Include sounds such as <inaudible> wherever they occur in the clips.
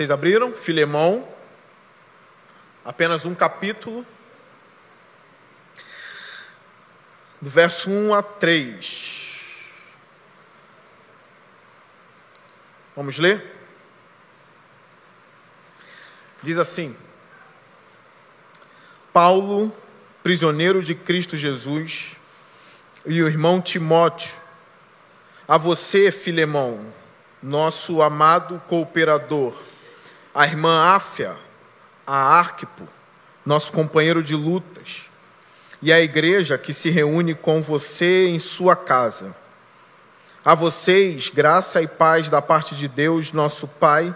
Vocês abriram? Filemão. Apenas um capítulo. Do verso 1 a 3. Vamos ler? Diz assim: Paulo, prisioneiro de Cristo Jesus, e o irmão Timóteo, a você, Filemão, nosso amado cooperador, a irmã Áfia, a Arquipo, nosso companheiro de lutas, e a igreja que se reúne com você em sua casa. A vocês, graça e paz da parte de Deus, nosso Pai,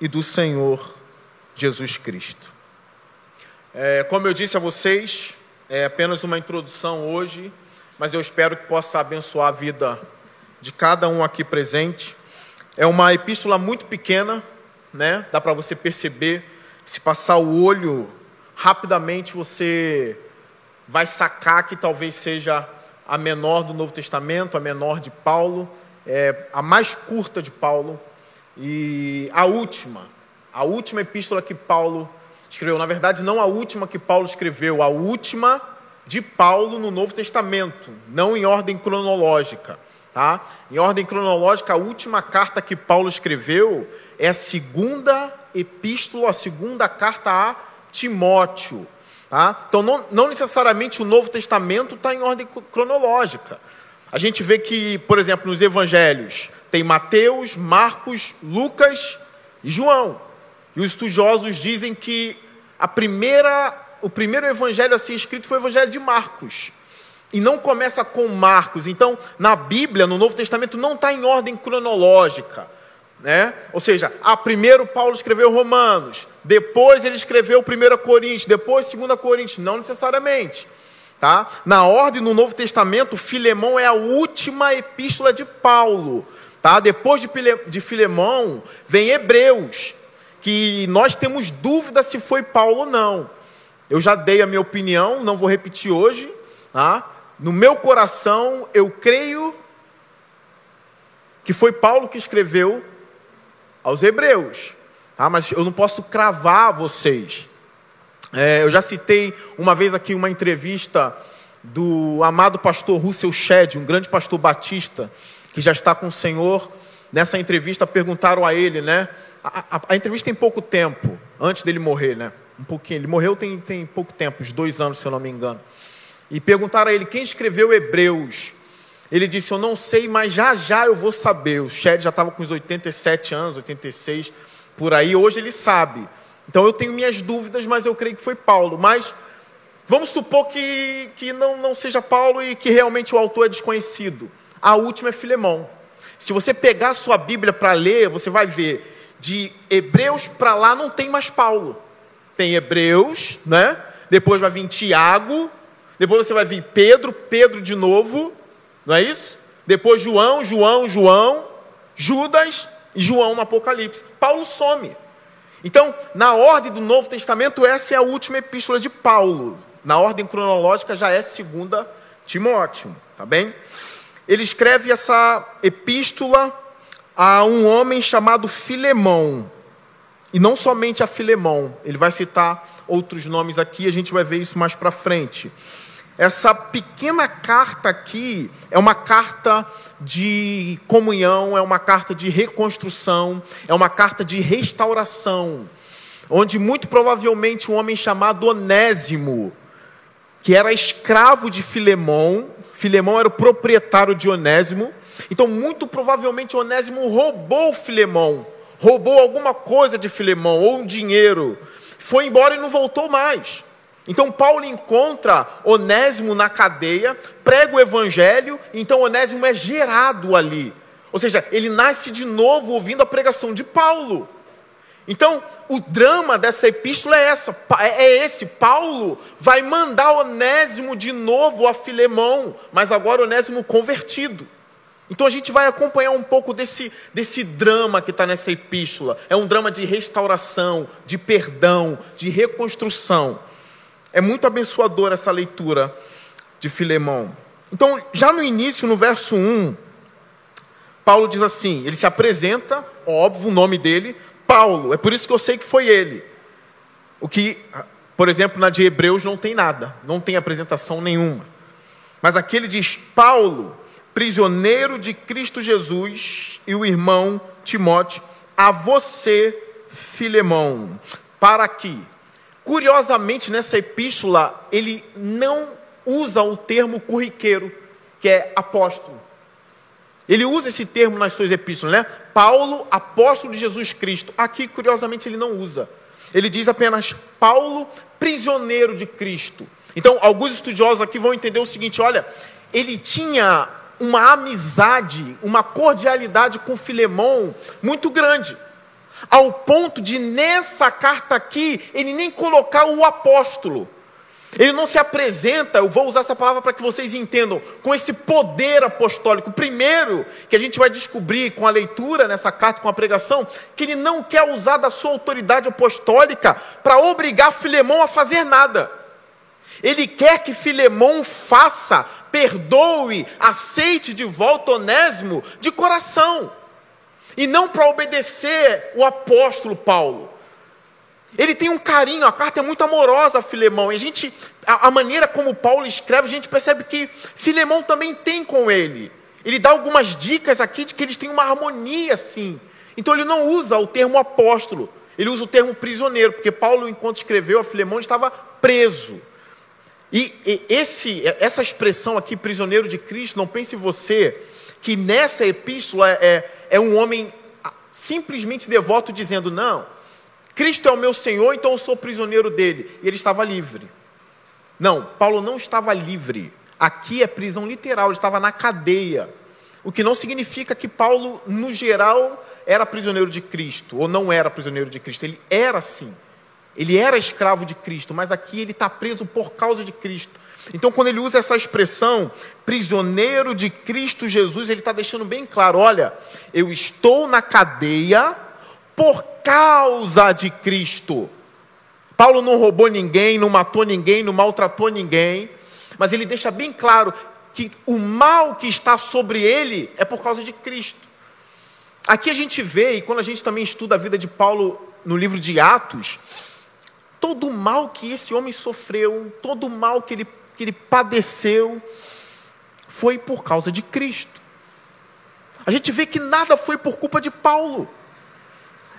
e do Senhor Jesus Cristo. É, como eu disse a vocês, é apenas uma introdução hoje, mas eu espero que possa abençoar a vida de cada um aqui presente. É uma epístola muito pequena, né? Dá para você perceber, se passar o olho rapidamente você vai sacar que talvez seja a menor do Novo Testamento, a menor de Paulo, é a mais curta de Paulo e a última, a última epístola que Paulo escreveu. Na verdade, não a última que Paulo escreveu, a última de Paulo no Novo Testamento, não em ordem cronológica. Tá? Em ordem cronológica, a última carta que Paulo escreveu é a segunda epístola, a segunda carta a Timóteo. Tá? Então, não, não necessariamente o Novo Testamento está em ordem cronológica. A gente vê que, por exemplo, nos evangelhos, tem Mateus, Marcos, Lucas e João. E os estudiosos dizem que a primeira, o primeiro evangelho a ser escrito foi o evangelho de Marcos. E não começa com Marcos. Então, na Bíblia, no Novo Testamento, não está em ordem cronológica. Né? Ou seja, a primeiro Paulo escreveu Romanos, depois ele escreveu 1 Coríntios, depois 2 Coríntios, não necessariamente. Tá? Na ordem no Novo Testamento, Filemão é a última epístola de Paulo. Tá? Depois de Filemão, vem Hebreus, que nós temos dúvida se foi Paulo ou não. Eu já dei a minha opinião, não vou repetir hoje. Tá? No meu coração, eu creio que foi Paulo que escreveu aos Hebreus. Ah, mas eu não posso cravar vocês. É, eu já citei uma vez aqui uma entrevista do amado pastor Russell Shedd, um grande pastor batista, que já está com o Senhor. Nessa entrevista perguntaram a ele, né? A, a, a entrevista tem pouco tempo, antes dele morrer, né? Um pouquinho. Ele morreu tem, tem pouco tempo, uns dois anos, se eu não me engano. E perguntaram a ele quem escreveu Hebreus. Ele disse: Eu não sei, mas já já eu vou saber. O Shed já estava com uns 87 anos, 86 por aí, hoje ele sabe. Então eu tenho minhas dúvidas, mas eu creio que foi Paulo. Mas vamos supor que, que não, não seja Paulo e que realmente o autor é desconhecido. A última é Filemão. Se você pegar a sua Bíblia para ler, você vai ver de Hebreus para lá não tem mais Paulo. Tem Hebreus, né? Depois vai vir Tiago, depois você vai vir Pedro, Pedro de novo, não é isso? Depois João, João, João, Judas, e João no Apocalipse. Paulo some. Então, na ordem do Novo Testamento, essa é a última epístola de Paulo. Na ordem cronológica já é segunda Timóteo, tá bem? Ele escreve essa epístola a um homem chamado Filemão. E não somente a Filemão, ele vai citar outros nomes aqui, a gente vai ver isso mais para frente. Essa pequena carta aqui é uma carta de comunhão, é uma carta de reconstrução, é uma carta de restauração, onde muito provavelmente um homem chamado Onésimo, que era escravo de Filemão, Filemão era o proprietário de Onésimo, então muito provavelmente Onésimo roubou Filemão, roubou alguma coisa de Filemão, ou um dinheiro, foi embora e não voltou mais. Então Paulo encontra Onésimo na cadeia, prega o evangelho, então Onésimo é gerado ali. Ou seja, ele nasce de novo ouvindo a pregação de Paulo. Então, o drama dessa epístola é essa, é, é esse, Paulo vai mandar Onésimo de novo a Filemão, mas agora Onésimo convertido. Então a gente vai acompanhar um pouco desse, desse drama que está nessa epístola. É um drama de restauração, de perdão, de reconstrução. É muito abençoadora essa leitura de Filemão. Então, já no início, no verso 1, Paulo diz assim: ele se apresenta, óbvio, o nome dele, Paulo. É por isso que eu sei que foi ele. O que, por exemplo, na de Hebreus não tem nada, não tem apresentação nenhuma. Mas aqui ele diz: Paulo, prisioneiro de Cristo Jesus, e o irmão Timóteo, a você, Filemão, para que, curiosamente nessa epístola, ele não usa o termo corriqueiro, que é apóstolo. Ele usa esse termo nas suas epístolas, né? Paulo, apóstolo de Jesus Cristo. Aqui, curiosamente, ele não usa. Ele diz apenas Paulo, prisioneiro de Cristo. Então, alguns estudiosos aqui vão entender o seguinte: olha, ele tinha uma amizade, uma cordialidade com Filemão muito grande, ao ponto de nessa carta aqui ele nem colocar o apóstolo. Ele não se apresenta, eu vou usar essa palavra para que vocês entendam, com esse poder apostólico. Primeiro, que a gente vai descobrir com a leitura nessa carta, com a pregação, que ele não quer usar da sua autoridade apostólica para obrigar Filemão a fazer nada. Ele quer que Filemão faça, perdoe, aceite de volta Onésimo de coração, e não para obedecer o apóstolo Paulo. Ele tem um carinho, a carta é muito amorosa a Filemão. E a gente, a, a, maneira como Paulo escreve, a gente percebe que Filemão também tem com ele. Ele dá algumas dicas aqui de que eles têm uma harmonia, sim. Então ele não usa o termo apóstolo, ele usa o termo prisioneiro, porque Paulo, enquanto escreveu a Filemão, estava preso. E, e esse, essa expressão aqui, prisioneiro de Cristo, não pense você que nessa epístola é, é um homem simplesmente devoto dizendo, não, Cristo é o meu Senhor, então eu sou prisioneiro dele. E ele estava livre. Não, Paulo não estava livre. Aqui é prisão literal, ele estava na cadeia. O que não significa que Paulo, no geral, era prisioneiro de Cristo, ou não era prisioneiro de Cristo. Ele era sim. Ele era escravo de Cristo, mas aqui ele está preso por causa de Cristo. Então, quando ele usa essa expressão, prisioneiro de Cristo Jesus, ele está deixando bem claro: olha, eu estou na cadeia por causa de Cristo. Paulo não roubou ninguém, não matou ninguém, não maltratou ninguém, mas ele deixa bem claro que o mal que está sobre ele é por causa de Cristo. Aqui a gente vê, e quando a gente também estuda a vida de Paulo no livro de Atos, todo o mal que esse homem sofreu, todo o mal que ele, que ele padeceu, foi por causa de Cristo. A gente vê que nada foi por culpa de Paulo.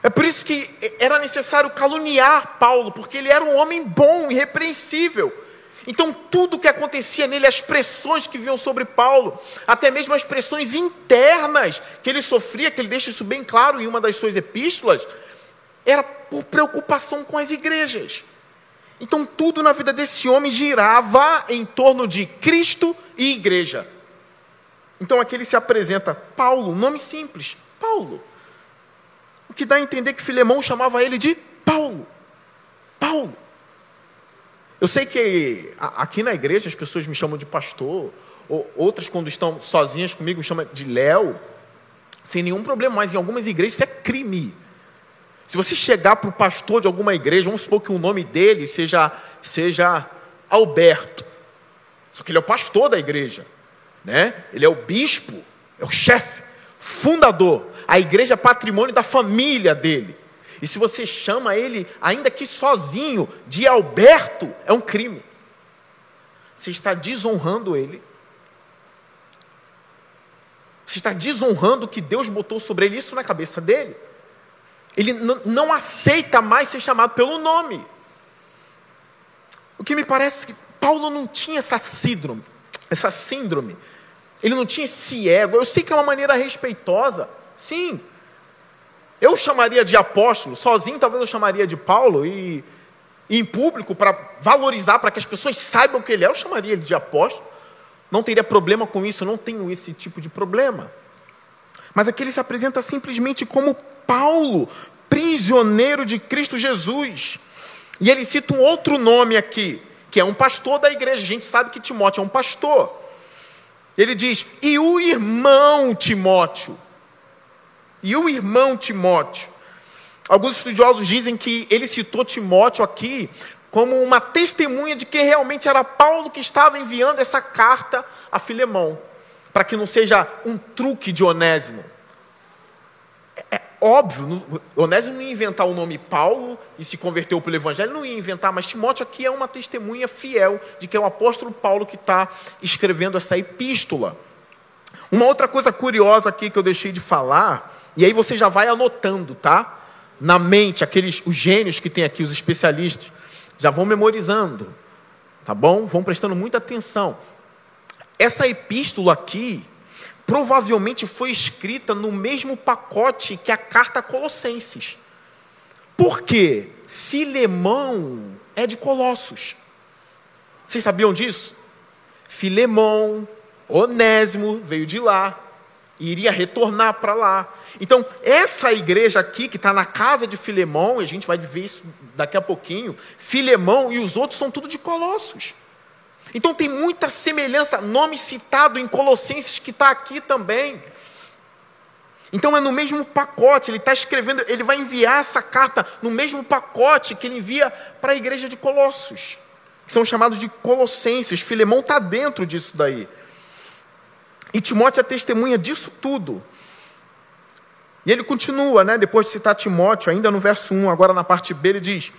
É por isso que era necessário caluniar Paulo, porque ele era um homem bom, irrepreensível. Então, tudo o que acontecia nele, as pressões que vinham sobre Paulo, até mesmo as pressões internas que ele sofria, que ele deixa isso bem claro em uma das suas epístolas, era por preocupação com as igrejas. Então, tudo na vida desse homem girava em torno de Cristo e igreja. Então, aqui ele se apresenta, Paulo, nome simples, Paulo. O que dá a entender que Filemão chamava ele de Paulo. Paulo. Eu sei que aqui na igreja as pessoas me chamam de pastor, ou outras, quando estão sozinhas comigo, me chamam de Léo, sem nenhum problema, mas em algumas igrejas isso é crime. Se você chegar para o pastor de alguma igreja, vamos supor que o nome dele seja, seja Alberto, só que ele é o pastor da igreja, né? ele é o bispo, é o chefe, fundador a igreja é patrimônio da família dele. E se você chama ele, ainda que sozinho, de Alberto, é um crime. Você está desonrando ele. Você está desonrando o que Deus botou sobre ele, isso na cabeça dele. Ele não aceita mais ser chamado pelo nome. O que me parece que Paulo não tinha essa síndrome, essa síndrome. Ele não tinha esse ego. Eu sei que é uma maneira respeitosa. Sim. Eu chamaria de apóstolo, sozinho talvez eu chamaria de Paulo, e, em público, para valorizar, para que as pessoas saibam que ele é, eu chamaria ele de apóstolo. Não teria problema com isso, eu não tenho esse tipo de problema. Mas aqui ele se apresenta simplesmente como Paulo, prisioneiro de Cristo Jesus. E ele cita um outro nome aqui, que é um pastor da igreja. A gente sabe que Timóteo é um pastor. Ele diz: e o irmão Timóteo e o irmão Timóteo. Alguns estudiosos dizem que ele citou Timóteo aqui como uma testemunha de que realmente era Paulo que estava enviando essa carta a Filemão, para que não seja um truque de Onésimo. É, óbvio, Onésimo não ia inventar o nome Paulo e se converteu o Evangelho, não ia inventar, mas Timóteo aqui é uma testemunha fiel de que é o apóstolo Paulo que está escrevendo essa epístola. Uma outra coisa curiosa aqui que eu deixei de falar, e aí você já vai anotando, tá? Na mente, aqueles os gênios que tem aqui, os especialistas, já vão memorizando, tá bom? Vão prestando muita atenção. Essa epístola aqui, provavelmente foi escrita no mesmo pacote que a carta Colossenses. Por quê? Filemão é de Colossos. Vocês sabiam disso? Filemão, Onésimo veio de lá iria retornar para lá. Então, essa igreja aqui, que está na casa de Filemão, e a gente vai ver isso daqui a pouquinho, Filemão e os outros são tudo de Colossos. Então tem muita semelhança, nome citado em Colossenses que está aqui também. Então é no mesmo pacote, ele está escrevendo, ele vai enviar essa carta no mesmo pacote que ele envia para a igreja de Colossos, que são chamados de Colossenses. Filemão está dentro disso daí. E Timóteo é testemunha disso tudo. E ele continua, né, depois de citar Timóteo, ainda no verso 1, agora na parte B, ele diz: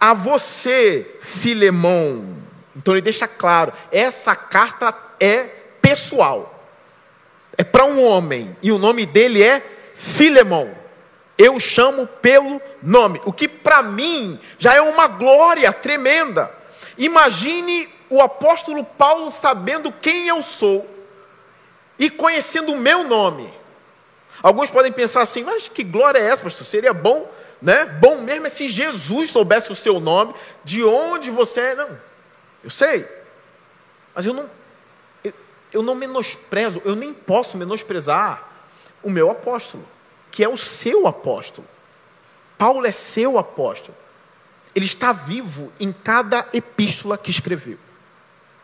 A você, Filemão, então ele deixa claro: essa carta é pessoal. É para um homem. E o nome dele é Filemão. Eu chamo pelo nome. O que para mim já é uma glória tremenda. Imagine o apóstolo Paulo sabendo quem eu sou e conhecendo o meu nome. Alguns podem pensar assim, mas que glória é essa, pastor? Seria bom, né? Bom mesmo é se Jesus soubesse o seu nome, de onde você é. Não, eu sei. Mas eu não, eu, eu não menosprezo, eu nem posso menosprezar o meu apóstolo, que é o seu apóstolo. Paulo é seu apóstolo. Ele está vivo em cada epístola que escreveu.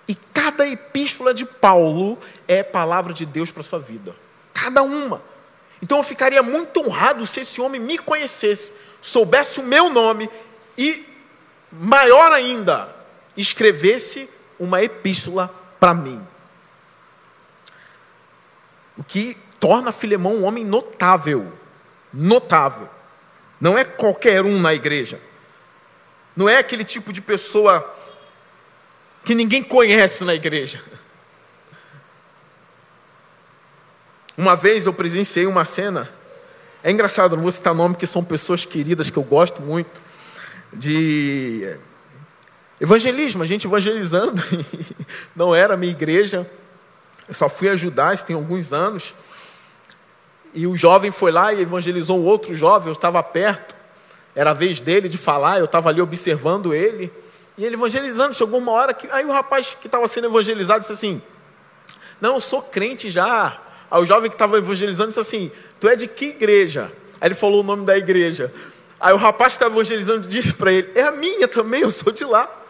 E cada epístola de Paulo é palavra de Deus para sua vida. Cada uma. Então eu ficaria muito honrado se esse homem me conhecesse, soubesse o meu nome e, maior ainda, escrevesse uma epístola para mim. O que torna Filemão um homem notável. Notável. Não é qualquer um na igreja. Não é aquele tipo de pessoa que ninguém conhece na igreja. Uma vez eu presenciei uma cena. É engraçado, não vou citar nome, porque são pessoas queridas que eu gosto muito. De Evangelismo, a gente evangelizando, <laughs> não era a minha igreja, eu só fui ajudar, isso tem alguns anos. E o jovem foi lá e evangelizou um outro jovem, eu estava perto, era a vez dele de falar, eu estava ali observando ele, e ele evangelizando, chegou uma hora que. Aí o rapaz que estava sendo evangelizado disse assim: Não, eu sou crente já. Aí o jovem que estava evangelizando disse assim: Tu é de que igreja? Aí ele falou o nome da igreja. Aí o rapaz que estava evangelizando disse para ele: É a minha também, eu sou de lá.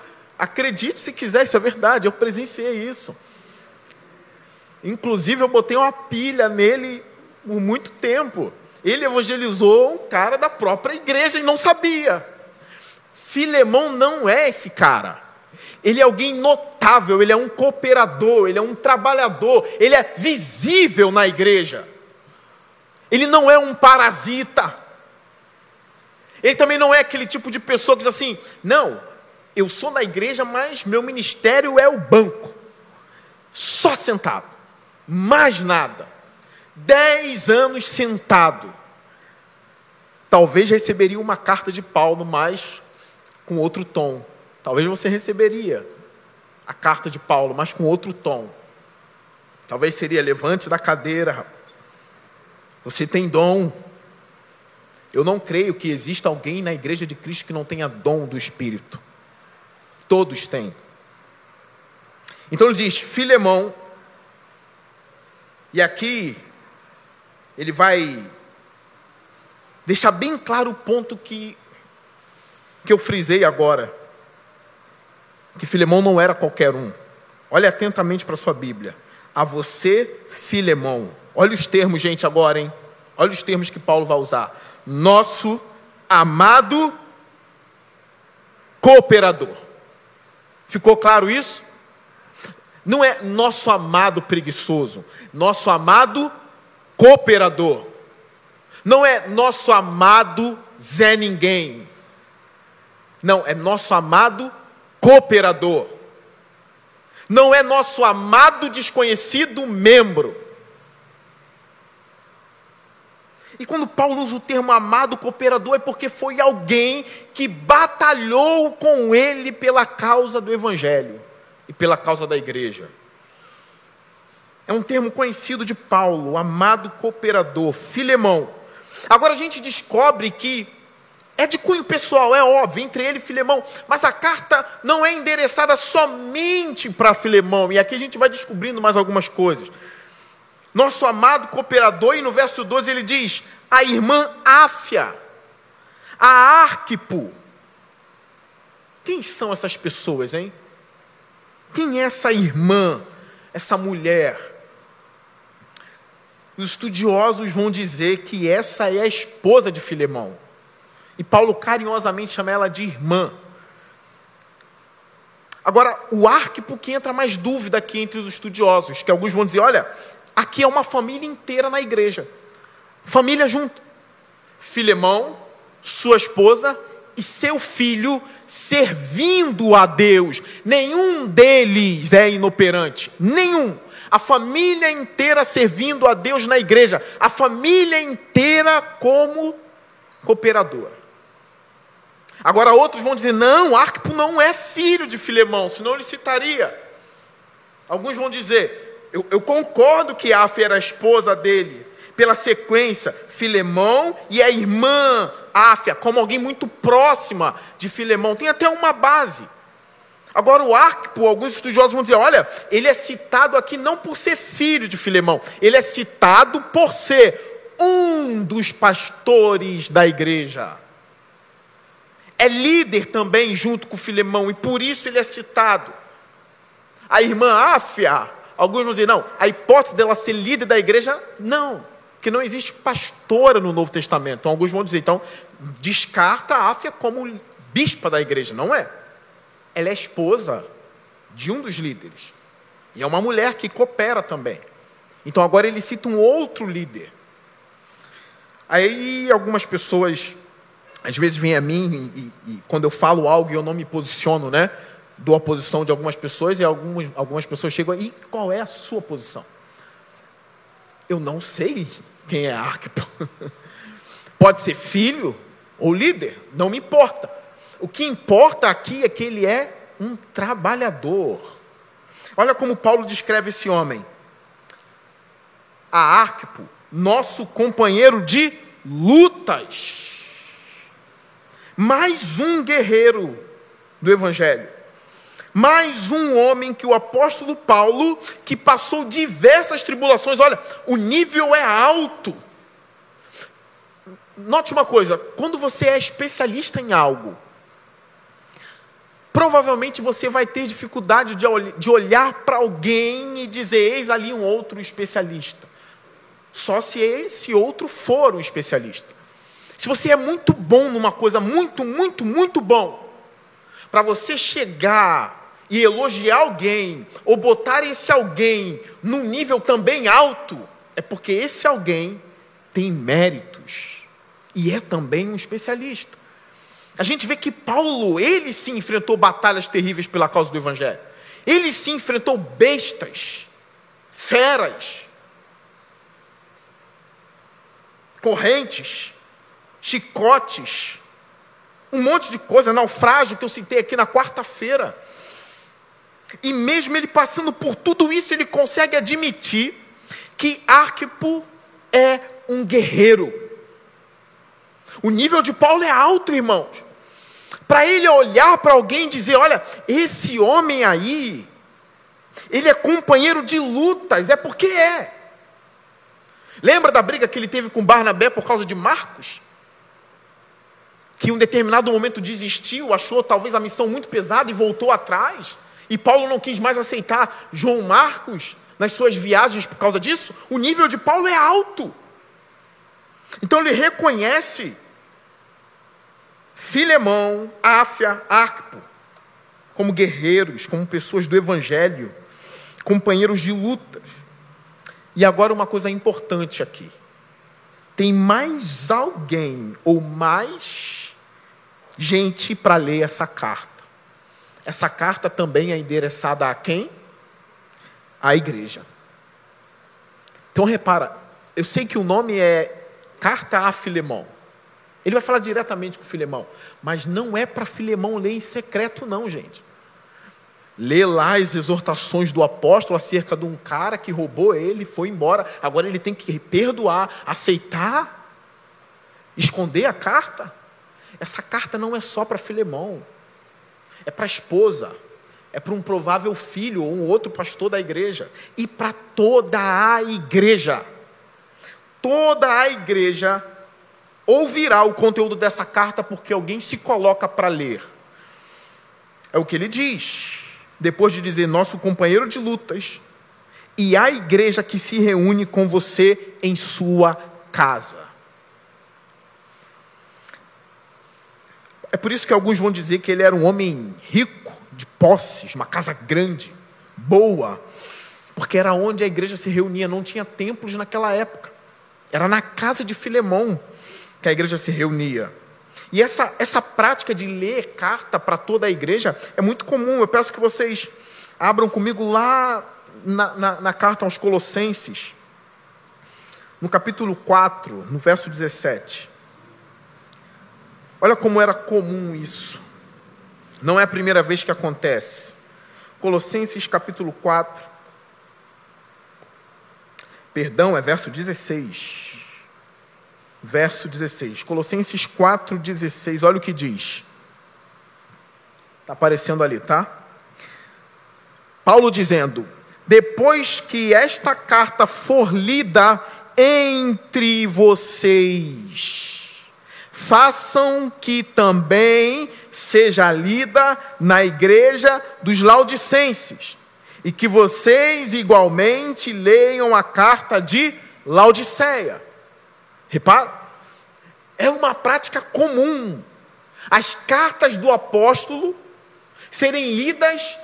Acredite se quiser, isso é verdade, eu presenciei isso. Inclusive, eu botei uma pilha nele por muito tempo. Ele evangelizou um cara da própria igreja e não sabia. Filemão não é esse cara. Ele é alguém notável, ele é um cooperador, ele é um trabalhador, ele é visível na igreja. Ele não é um parasita. Ele também não é aquele tipo de pessoa que diz assim: não, eu sou na igreja, mas meu ministério é o banco. Só sentado. Mais nada. Dez anos sentado. Talvez receberia uma carta de Paulo, mas com outro tom. Talvez você receberia a carta de Paulo, mas com outro tom. Talvez seria levante da cadeira. Você tem dom. Eu não creio que exista alguém na igreja de Cristo que não tenha dom do Espírito. Todos têm. Então ele diz: Filemão, e aqui ele vai deixar bem claro o ponto que, que eu frisei agora. Que Filemão não era qualquer um. Olhe atentamente para a sua Bíblia. A você, Filemão. Olha os termos, gente, agora, hein? Olha os termos que Paulo vai usar. Nosso amado cooperador. Ficou claro isso? Não é nosso amado preguiçoso, nosso amado cooperador. Não é nosso amado Zé Ninguém. Não, é nosso amado cooperador. Não é nosso amado desconhecido membro. E quando Paulo usa o termo amado cooperador, é porque foi alguém que batalhou com ele pela causa do Evangelho e pela causa da igreja. É um termo conhecido de Paulo, amado cooperador, Filemão. Agora a gente descobre que é de cunho pessoal, é óbvio, entre ele e Filemão, mas a carta não é endereçada somente para Filemão, e aqui a gente vai descobrindo mais algumas coisas. Nosso amado cooperador, e no verso 12 ele diz: a irmã Áfia, a Arquipo. Quem são essas pessoas, hein? Quem é essa irmã, essa mulher? Os estudiosos vão dizer que essa é a esposa de Filemão. E Paulo carinhosamente chama ela de irmã. Agora, o arquipo que entra mais dúvida aqui entre os estudiosos, que alguns vão dizer: olha, aqui é uma família inteira na igreja. Família junto. Filemão, sua esposa e seu filho servindo a Deus. Nenhum deles é inoperante. Nenhum a família inteira servindo a Deus na igreja, a família inteira como cooperadora. Agora outros vão dizer: não, Arquipo não é filho de Filemão, senão ele citaria. Alguns vão dizer: eu, eu concordo que Áfia era a esposa dele, pela sequência, Filemão e a irmã Áfia, como alguém muito próxima de Filemão, tem até uma base. Agora, o Arquipo, alguns estudiosos vão dizer: olha, ele é citado aqui não por ser filho de Filemão, ele é citado por ser um dos pastores da igreja. É líder também junto com Filemão, e por isso ele é citado. A irmã Áfia, alguns vão dizer: não, a hipótese dela ser líder da igreja, não, que não existe pastora no Novo Testamento. Então, alguns vão dizer: então, descarta a Áfia como bispa da igreja, não é ela é esposa de um dos líderes. E é uma mulher que coopera também. Então agora ele cita um outro líder. Aí algumas pessoas, às vezes, vêm a mim e, e, e quando eu falo algo e eu não me posiciono, né? Dou a posição de algumas pessoas e algumas, algumas pessoas chegam e qual é a sua posição? Eu não sei quem é Arquipo. <laughs> Pode ser filho ou líder, não me importa. O que importa aqui é que ele é um trabalhador. Olha como Paulo descreve esse homem. A Arquipo, nosso companheiro de lutas. Mais um guerreiro do Evangelho. Mais um homem que o apóstolo Paulo, que passou diversas tribulações, olha, o nível é alto. Note uma coisa: quando você é especialista em algo, provavelmente você vai ter dificuldade de, de olhar para alguém e dizer: eis ali um outro especialista. Só se esse outro for um especialista. Se você é muito bom numa coisa, muito, muito, muito bom, para você chegar e elogiar alguém, ou botar esse alguém num nível também alto, é porque esse alguém tem méritos e é também um especialista. A gente vê que Paulo, ele sim enfrentou batalhas terríveis pela causa do Evangelho. Ele sim enfrentou bestas, feras, correntes, chicotes, um monte de coisa, naufrágio que eu citei aqui na quarta-feira. E mesmo ele passando por tudo isso, ele consegue admitir que Arquipo é um guerreiro. O nível de Paulo é alto, irmãos. Para ele olhar para alguém e dizer: olha, esse homem aí, ele é companheiro de lutas, é porque é. Lembra da briga que ele teve com Barnabé por causa de Marcos? Que em um determinado momento desistiu, achou talvez a missão muito pesada e voltou atrás. E Paulo não quis mais aceitar João Marcos nas suas viagens por causa disso. O nível de Paulo é alto. Então ele reconhece Filemão, Áfia, Arquipo, como guerreiros, como pessoas do Evangelho, companheiros de lutas. E agora uma coisa importante aqui. tem mais alguém ou mais gente para ler essa carta. Essa carta também é endereçada a quem? À igreja. Então repara, eu sei que o nome é Carta a Filemão. Ele vai falar diretamente com Filemão, mas não é para Filemão ler em secreto, não, gente. Lê lá as exortações do apóstolo acerca de um cara que roubou ele, foi embora. Agora ele tem que perdoar, aceitar, esconder a carta. Essa carta não é só para Filemão, é para a esposa, é para um provável filho ou um outro pastor da igreja, e para toda a igreja. Toda a igreja ouvirá o conteúdo dessa carta porque alguém se coloca para ler. É o que ele diz depois de dizer nosso companheiro de lutas, e a igreja que se reúne com você em sua casa. É por isso que alguns vão dizer que ele era um homem rico, de posses, uma casa grande, boa, porque era onde a igreja se reunia, não tinha templos naquela época. Era na casa de Filemão que a igreja se reunia. E essa, essa prática de ler carta para toda a igreja é muito comum. Eu peço que vocês abram comigo lá na, na, na carta aos Colossenses, no capítulo 4, no verso 17. Olha como era comum isso. Não é a primeira vez que acontece. Colossenses capítulo 4. Perdão, é verso 16 verso 16. Colossenses 4, 16. Olha o que diz. Está aparecendo ali, tá? Paulo dizendo: Depois que esta carta for lida entre vocês, façam que também seja lida na igreja dos Laodicenses, e que vocês igualmente leiam a carta de Laodiceia. Repara, é uma prática comum as cartas do apóstolo serem lidas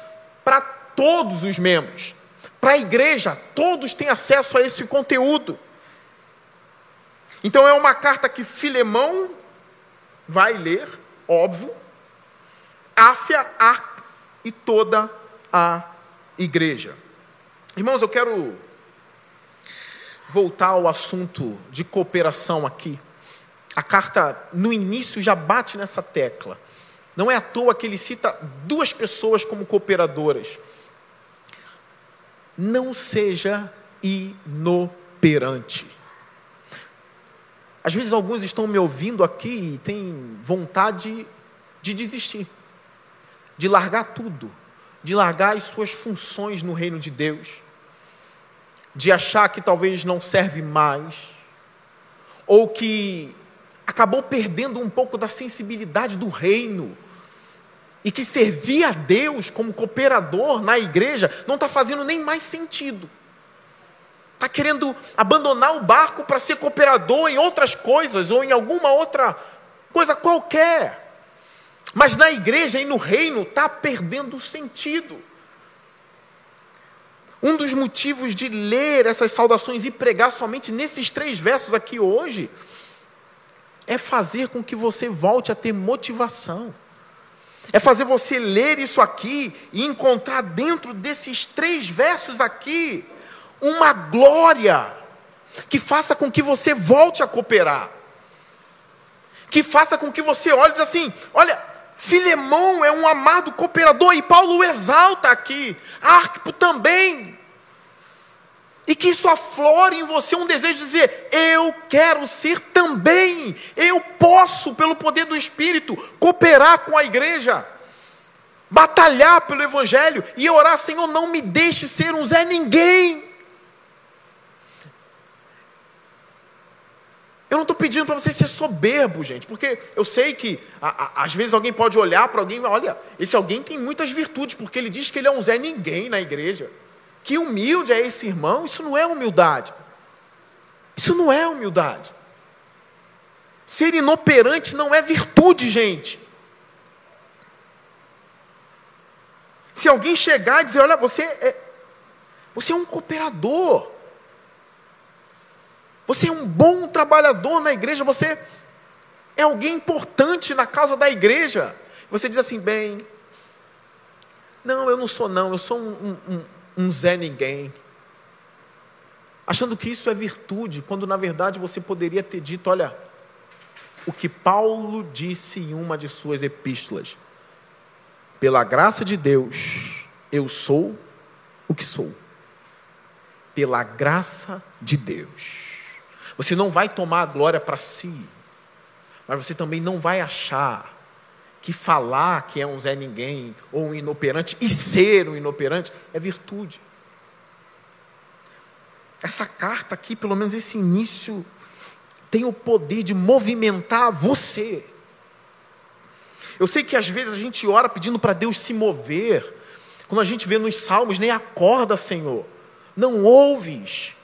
para todos os membros. Para a igreja, todos têm acesso a esse conteúdo. Então é uma carta que Filemão vai ler, óbvio, Áfia, Arp e toda a igreja. Irmãos, eu quero voltar ao assunto de cooperação aqui. A carta, no início, já bate nessa tecla. Não é à toa que ele cita duas pessoas como cooperadoras. Não seja inoperante. Às vezes, alguns estão me ouvindo aqui e têm vontade de desistir, de largar tudo, de largar as suas funções no reino de Deus de achar que talvez não serve mais, ou que acabou perdendo um pouco da sensibilidade do reino, e que servir a Deus como cooperador na igreja não está fazendo nem mais sentido. Está querendo abandonar o barco para ser cooperador em outras coisas ou em alguma outra coisa qualquer. Mas na igreja e no reino está perdendo sentido. Um dos motivos de ler essas saudações e pregar somente nesses três versos aqui hoje é fazer com que você volte a ter motivação. É fazer você ler isso aqui e encontrar dentro desses três versos aqui uma glória que faça com que você volte a cooperar. Que faça com que você olhe e diz assim: olha, Filemão é um amado cooperador, e Paulo o exalta aqui, Arquipo também. E que isso aflore em você um desejo de dizer: eu quero ser também, eu posso, pelo poder do Espírito, cooperar com a igreja, batalhar pelo Evangelho e orar: Senhor, não me deixe ser um Zé Ninguém. Eu não estou pedindo para você ser soberbo, gente, porque eu sei que a, a, às vezes alguém pode olhar para alguém e olha, esse alguém tem muitas virtudes, porque ele diz que ele é um Zé Ninguém na igreja. Que humilde é esse irmão, isso não é humildade. Isso não é humildade. Ser inoperante não é virtude, gente. Se alguém chegar e dizer, olha, você é, você é um cooperador. Você é um bom trabalhador na igreja, você é alguém importante na causa da igreja. Você diz assim, bem, não, eu não sou não, eu sou um, um, um Zé Ninguém. Achando que isso é virtude, quando na verdade você poderia ter dito, olha, o que Paulo disse em uma de suas epístolas. Pela graça de Deus, eu sou o que sou. Pela graça de Deus. Você não vai tomar a glória para si, mas você também não vai achar que falar que é um Zé Ninguém ou um inoperante e ser um inoperante é virtude. Essa carta aqui, pelo menos esse início, tem o poder de movimentar você. Eu sei que às vezes a gente ora pedindo para Deus se mover, quando a gente vê nos salmos, nem acorda, Senhor, não ouves,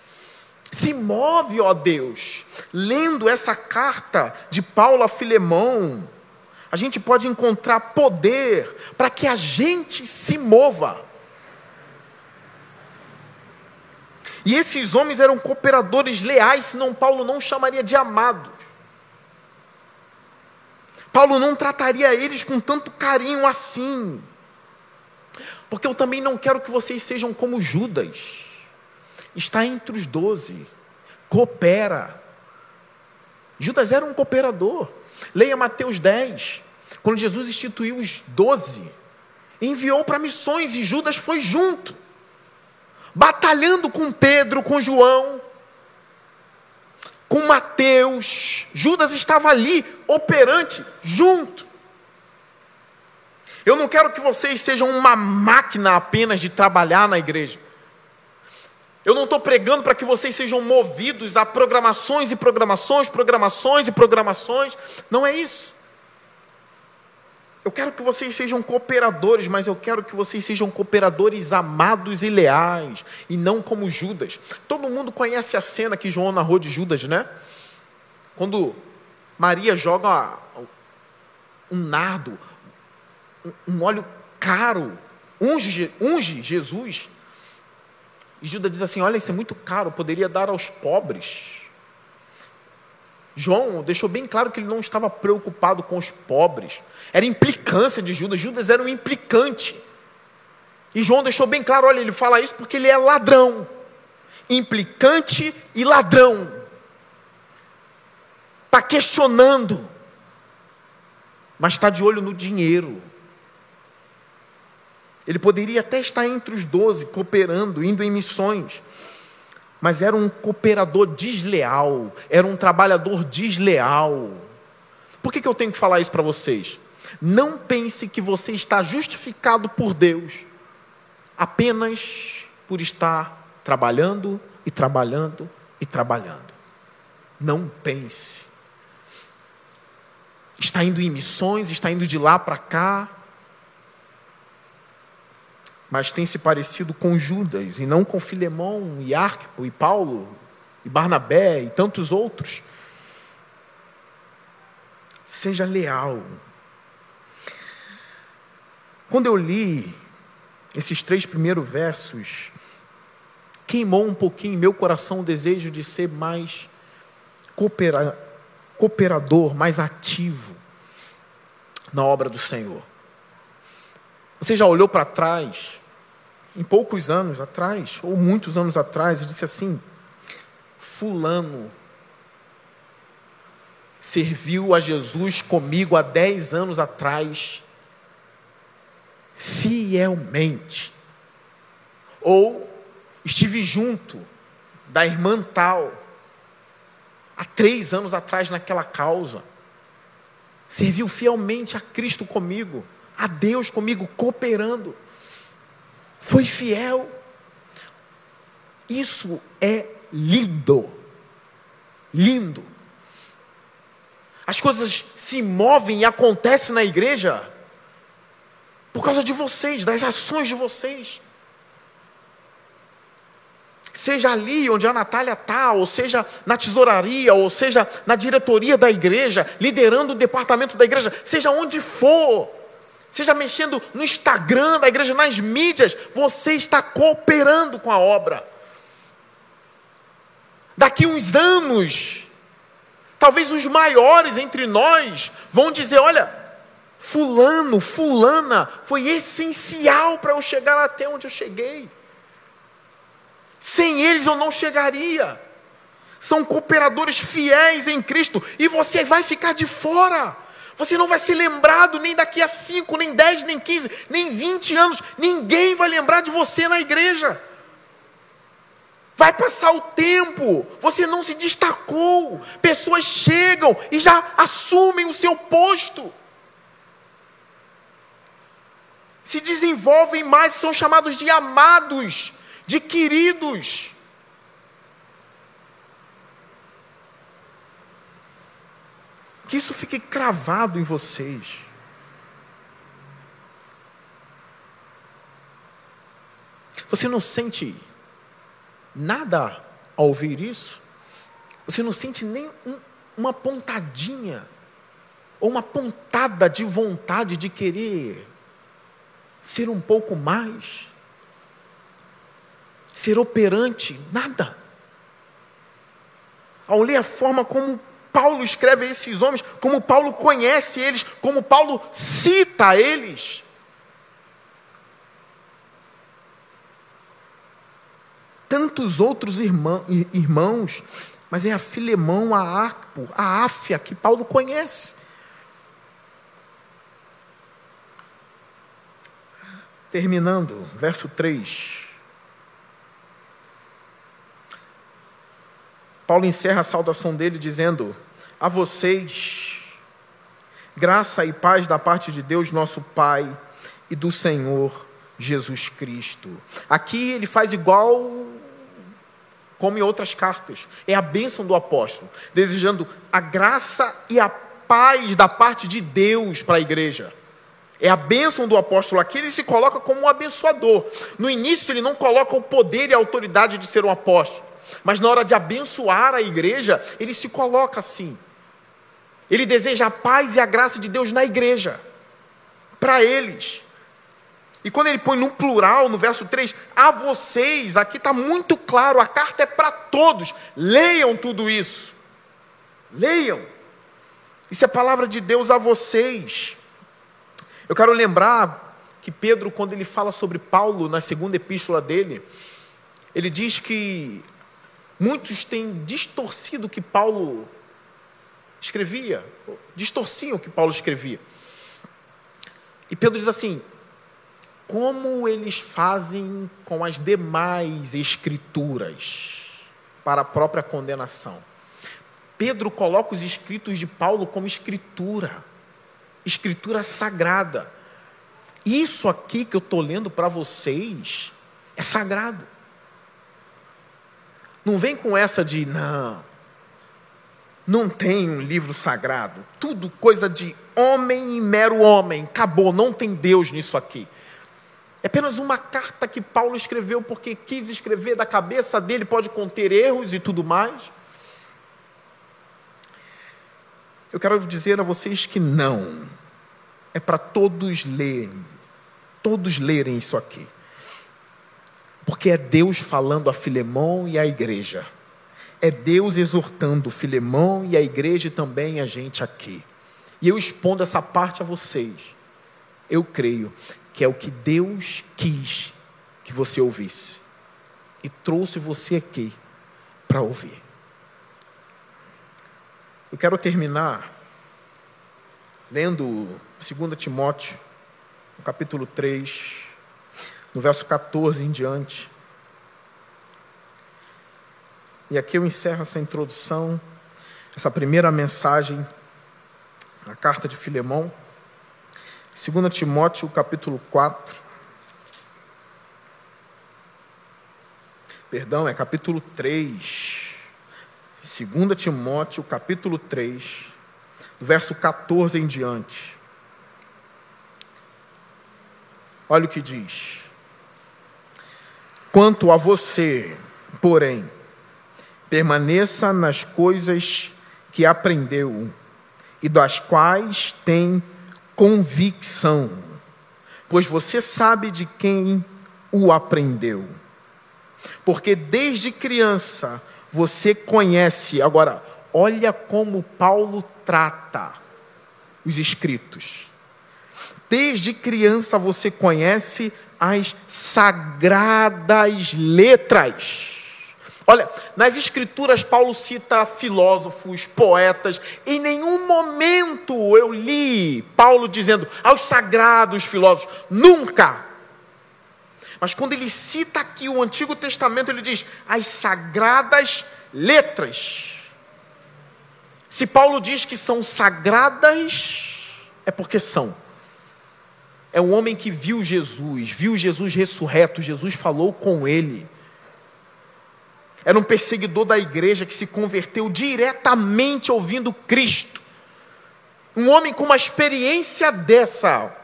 se move, ó Deus. Lendo essa carta de Paulo a Filemão, a gente pode encontrar poder para que a gente se mova. E esses homens eram cooperadores leais, senão Paulo não chamaria de amados. Paulo não trataria eles com tanto carinho assim. Porque eu também não quero que vocês sejam como Judas está entre os doze, coopera. Judas era um cooperador. Leia Mateus 10, quando Jesus instituiu os doze, enviou para missões e Judas foi junto, batalhando com Pedro, com João, com Mateus. Judas estava ali, operante, junto. Eu não quero que vocês sejam uma máquina apenas de trabalhar na igreja. Eu não estou pregando para que vocês sejam movidos a programações e programações, programações e programações. Não é isso. Eu quero que vocês sejam cooperadores, mas eu quero que vocês sejam cooperadores amados e leais, e não como Judas. Todo mundo conhece a cena que João narrou de Judas, né? Quando Maria joga um nardo, um óleo caro, unge, unge Jesus e Judas diz assim: Olha, isso é muito caro, poderia dar aos pobres. João deixou bem claro que ele não estava preocupado com os pobres. Era implicância de Judas. Judas era um implicante. E João deixou bem claro: olha, ele fala isso porque ele é ladrão. Implicante e ladrão. Está questionando. Mas está de olho no dinheiro. Ele poderia até estar entre os doze, cooperando, indo em missões. Mas era um cooperador desleal, era um trabalhador desleal. Por que, que eu tenho que falar isso para vocês? Não pense que você está justificado por Deus apenas por estar trabalhando e trabalhando e trabalhando. Não pense. Está indo em missões, está indo de lá para cá, mas tem se parecido com Judas e não com Filemão e Arquipo e Paulo e Barnabé e tantos outros. Seja leal. Quando eu li esses três primeiros versos, queimou um pouquinho em meu coração o desejo de ser mais coopera, cooperador, mais ativo na obra do Senhor. Você já olhou para trás em poucos anos atrás, ou muitos anos atrás, eu disse assim: Fulano serviu a Jesus comigo há dez anos atrás, fielmente. Ou estive junto da irmã tal, há três anos atrás naquela causa. Serviu fielmente a Cristo comigo, a Deus comigo, cooperando foi fiel. Isso é lindo. Lindo. As coisas se movem e acontecem na igreja por causa de vocês, das ações de vocês. Seja ali onde a Natália está, ou seja na tesouraria, ou seja na diretoria da igreja, liderando o departamento da igreja, seja onde for seja mexendo no Instagram da igreja, nas mídias, você está cooperando com a obra. Daqui uns anos, talvez os maiores entre nós vão dizer: olha, Fulano, Fulana foi essencial para eu chegar até onde eu cheguei. Sem eles eu não chegaria. São cooperadores fiéis em Cristo e você vai ficar de fora. Você não vai ser lembrado nem daqui a 5, nem 10, nem 15, nem 20 anos. Ninguém vai lembrar de você na igreja. Vai passar o tempo, você não se destacou. Pessoas chegam e já assumem o seu posto. Se desenvolvem mais, são chamados de amados, de queridos. Que isso fique cravado em vocês. Você não sente nada ao ouvir isso? Você não sente nem um, uma pontadinha, ou uma pontada de vontade de querer ser um pouco mais? Ser operante? Nada. Ao ler a forma como Paulo escreve a esses homens, como Paulo conhece eles, como Paulo cita eles. Tantos outros irmão, irmãos, mas é a Filemão, a Arpo, a Áfia que Paulo conhece. Terminando, verso 3. Paulo encerra a saudação dele dizendo: A vocês, graça e paz da parte de Deus, nosso Pai, e do Senhor Jesus Cristo. Aqui ele faz igual como em outras cartas. É a bênção do apóstolo, desejando a graça e a paz da parte de Deus para a igreja. É a bênção do apóstolo aqui, ele se coloca como um abençoador. No início, ele não coloca o poder e a autoridade de ser um apóstolo. Mas na hora de abençoar a igreja, ele se coloca assim. Ele deseja a paz e a graça de Deus na igreja, para eles. E quando ele põe no plural, no verso 3, a vocês, aqui está muito claro, a carta é para todos. Leiam tudo isso. Leiam. Isso é palavra de Deus a vocês. Eu quero lembrar que Pedro, quando ele fala sobre Paulo, na segunda epístola dele, ele diz que Muitos têm distorcido que Paulo escrevia, distorciam o que Paulo escrevia. E Pedro diz assim: como eles fazem com as demais escrituras para a própria condenação. Pedro coloca os escritos de Paulo como escritura, escritura sagrada. Isso aqui que eu estou lendo para vocês é sagrado. Não vem com essa de, não, não tem um livro sagrado. Tudo coisa de homem e mero homem. Acabou, não tem Deus nisso aqui. É apenas uma carta que Paulo escreveu porque quis escrever da cabeça dele, pode conter erros e tudo mais. Eu quero dizer a vocês que não. É para todos lerem. Todos lerem isso aqui. Porque é Deus falando a Filemão e à igreja. É Deus exortando Filemão e a igreja e também a gente aqui. E eu expondo essa parte a vocês. Eu creio que é o que Deus quis que você ouvisse. E trouxe você aqui para ouvir. Eu quero terminar lendo 2 Timóteo, capítulo 3, no verso 14 em diante. E aqui eu encerro essa introdução, essa primeira mensagem, a carta de Filemão, 2 Timóteo, capítulo 4. Perdão, é capítulo 3. 2 Timóteo, capítulo 3, do verso 14 em diante. Olha o que diz. Quanto a você, porém, permaneça nas coisas que aprendeu e das quais tem convicção, pois você sabe de quem o aprendeu. Porque desde criança você conhece. Agora, olha como Paulo trata os escritos. Desde criança você conhece as sagradas letras. Olha, nas escrituras Paulo cita filósofos, poetas. Em nenhum momento eu li Paulo dizendo aos sagrados filósofos, nunca. Mas quando ele cita aqui o Antigo Testamento, ele diz as sagradas letras. Se Paulo diz que são sagradas, é porque são. É um homem que viu Jesus, viu Jesus ressurreto, Jesus falou com ele. Era um perseguidor da igreja que se converteu diretamente ouvindo Cristo. Um homem com uma experiência dessa,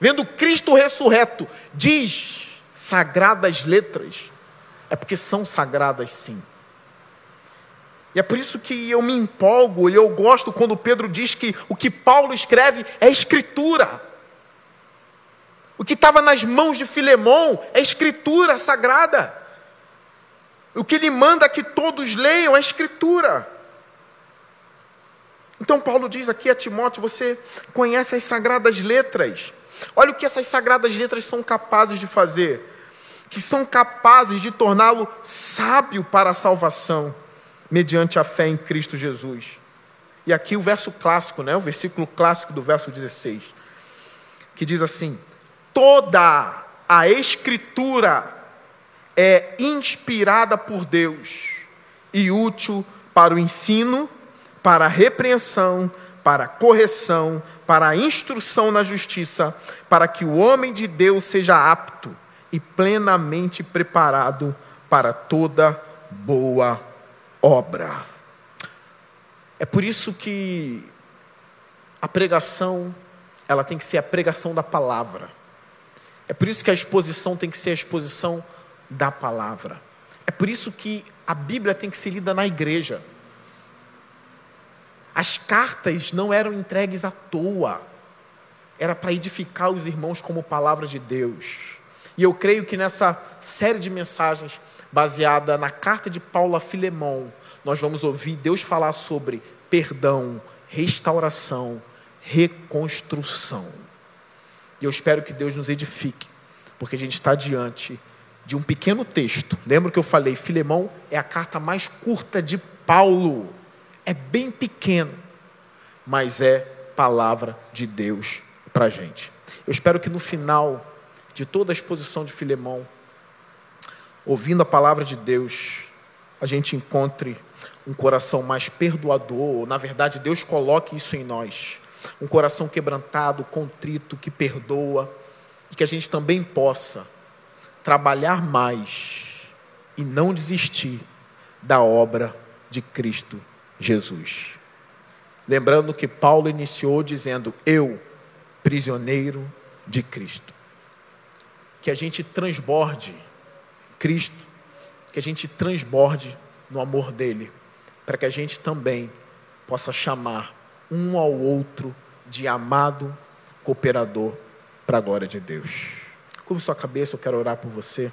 vendo Cristo ressurreto, diz sagradas letras, é porque são sagradas sim. E é por isso que eu me empolgo e eu gosto quando Pedro diz que o que Paulo escreve é escritura. O que estava nas mãos de Filemão é escritura sagrada. O que ele manda que todos leiam é a Escritura. Então, Paulo diz aqui a Timóteo: você conhece as sagradas letras. Olha o que essas sagradas letras são capazes de fazer: que são capazes de torná-lo sábio para a salvação, mediante a fé em Cristo Jesus. E aqui o verso clássico, né? o versículo clássico do verso 16, que diz assim: toda a Escritura é inspirada por Deus e útil para o ensino, para a repreensão, para a correção, para a instrução na justiça, para que o homem de Deus seja apto e plenamente preparado para toda boa obra. É por isso que a pregação, ela tem que ser a pregação da palavra. É por isso que a exposição tem que ser a exposição da palavra. É por isso que a Bíblia tem que ser lida na igreja. As cartas não eram entregues à toa, era para edificar os irmãos como palavra de Deus. E eu creio que nessa série de mensagens, baseada na carta de Paulo a Filemão, nós vamos ouvir Deus falar sobre perdão, restauração, reconstrução. E eu espero que Deus nos edifique, porque a gente está diante de um pequeno texto. Lembra que eu falei, Filemão é a carta mais curta de Paulo. É bem pequeno, mas é palavra de Deus para a gente. Eu espero que no final de toda a exposição de Filemão, ouvindo a palavra de Deus, a gente encontre um coração mais perdoador. Na verdade, Deus coloque isso em nós. Um coração quebrantado, contrito, que perdoa. E que a gente também possa trabalhar mais e não desistir da obra de Cristo Jesus. Lembrando que Paulo iniciou dizendo: Eu, prisioneiro de Cristo. Que a gente transborde Cristo, que a gente transborde no amor dele, para que a gente também possa chamar um ao outro de amado cooperador para a glória de Deus. Curva sua cabeça, eu quero orar por você.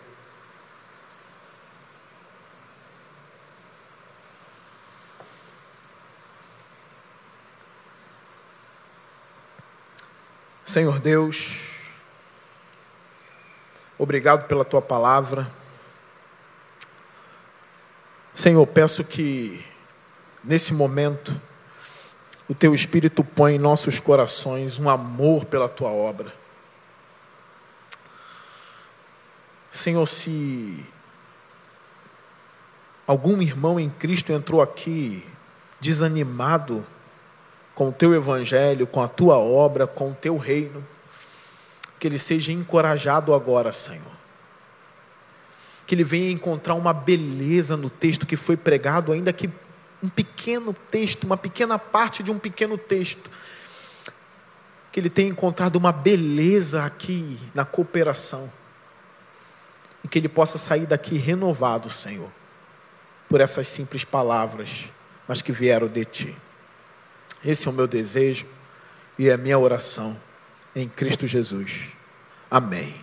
Senhor Deus, obrigado pela tua palavra. Senhor, peço que nesse momento o teu Espírito põe em nossos corações um amor pela tua obra. Senhor, se algum irmão em Cristo entrou aqui desanimado com o teu evangelho, com a tua obra, com o teu reino, que ele seja encorajado agora, Senhor. Que ele venha encontrar uma beleza no texto que foi pregado, ainda que um pequeno texto, uma pequena parte de um pequeno texto. Que ele tenha encontrado uma beleza aqui na cooperação e que ele possa sair daqui renovado, Senhor, por essas simples palavras, mas que vieram de Ti. Esse é o meu desejo e é a minha oração em Cristo Jesus. Amém.